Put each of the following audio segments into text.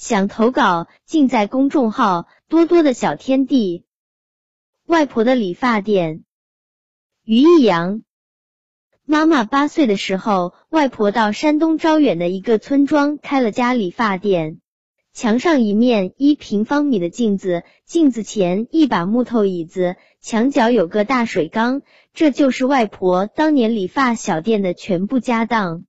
想投稿，尽在公众号多多的小天地。外婆的理发店，于一阳。妈妈八岁的时候，外婆到山东招远的一个村庄开了家理发店。墙上一面一平方米的镜子，镜子前一把木头椅子，墙角有个大水缸，这就是外婆当年理发小店的全部家当。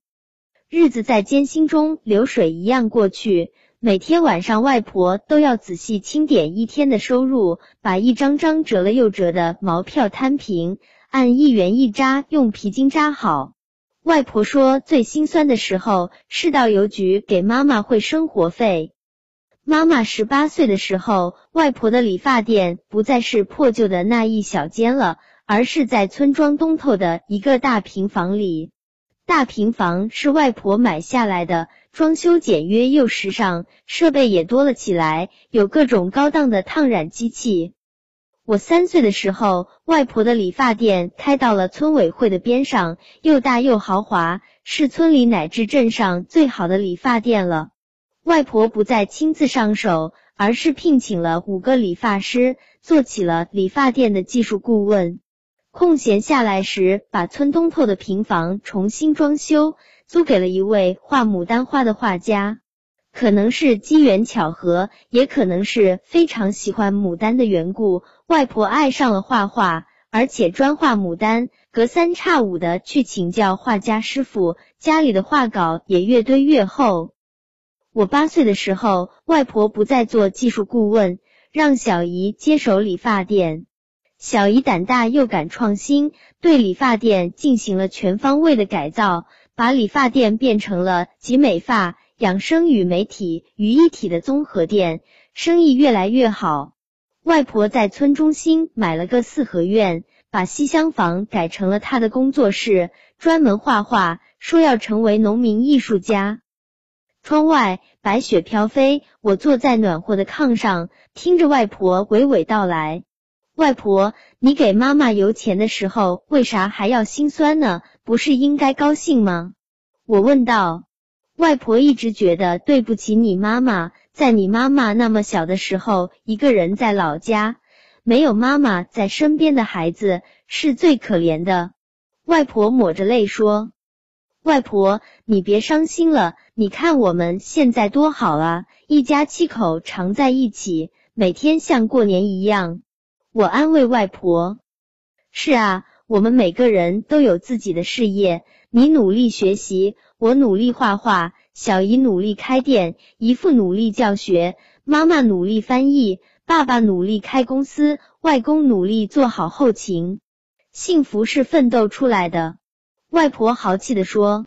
日子在艰辛中流水一样过去。每天晚上，外婆都要仔细清点一天的收入，把一张张折了又折的毛票摊平，按一元一扎用皮筋扎好。外婆说，最心酸的时候是到邮局给妈妈汇生活费。妈妈十八岁的时候，外婆的理发店不再是破旧的那一小间了，而是在村庄东头的一个大平房里。大平房是外婆买下来的。装修简约又时尚，设备也多了起来，有各种高档的烫染机器。我三岁的时候，外婆的理发店开到了村委会的边上，又大又豪华，是村里乃至镇上最好的理发店了。外婆不再亲自上手，而是聘请了五个理发师，做起了理发店的技术顾问。空闲下来时，把村东头的平房重新装修。租给了一位画牡丹花的画家，可能是机缘巧合，也可能是非常喜欢牡丹的缘故。外婆爱上了画画，而且专画牡丹，隔三差五的去请教画家师傅，家里的画稿也越堆越厚。我八岁的时候，外婆不再做技术顾问，让小姨接手理发店。小姨胆大又敢创新，对理发店进行了全方位的改造。把理发店变成了集美发、养生与媒体于一体的综合店，生意越来越好。外婆在村中心买了个四合院，把西厢房改成了她的工作室，专门画画，说要成为农民艺术家。窗外白雪飘飞，我坐在暖和的炕上，听着外婆娓娓道来。外婆，你给妈妈邮钱的时候，为啥还要心酸呢？不是应该高兴吗？我问道。外婆一直觉得对不起你妈妈，在你妈妈那么小的时候，一个人在老家，没有妈妈在身边的孩子是最可怜的。外婆抹着泪说：“外婆，你别伤心了，你看我们现在多好啊，一家七口常在一起，每天像过年一样。”我安慰外婆：“是啊。”我们每个人都有自己的事业，你努力学习，我努力画画，小姨努力开店，姨父努力教学，妈妈努力翻译，爸爸努力开公司，外公努力做好后勤。幸福是奋斗出来的。外婆豪气的说。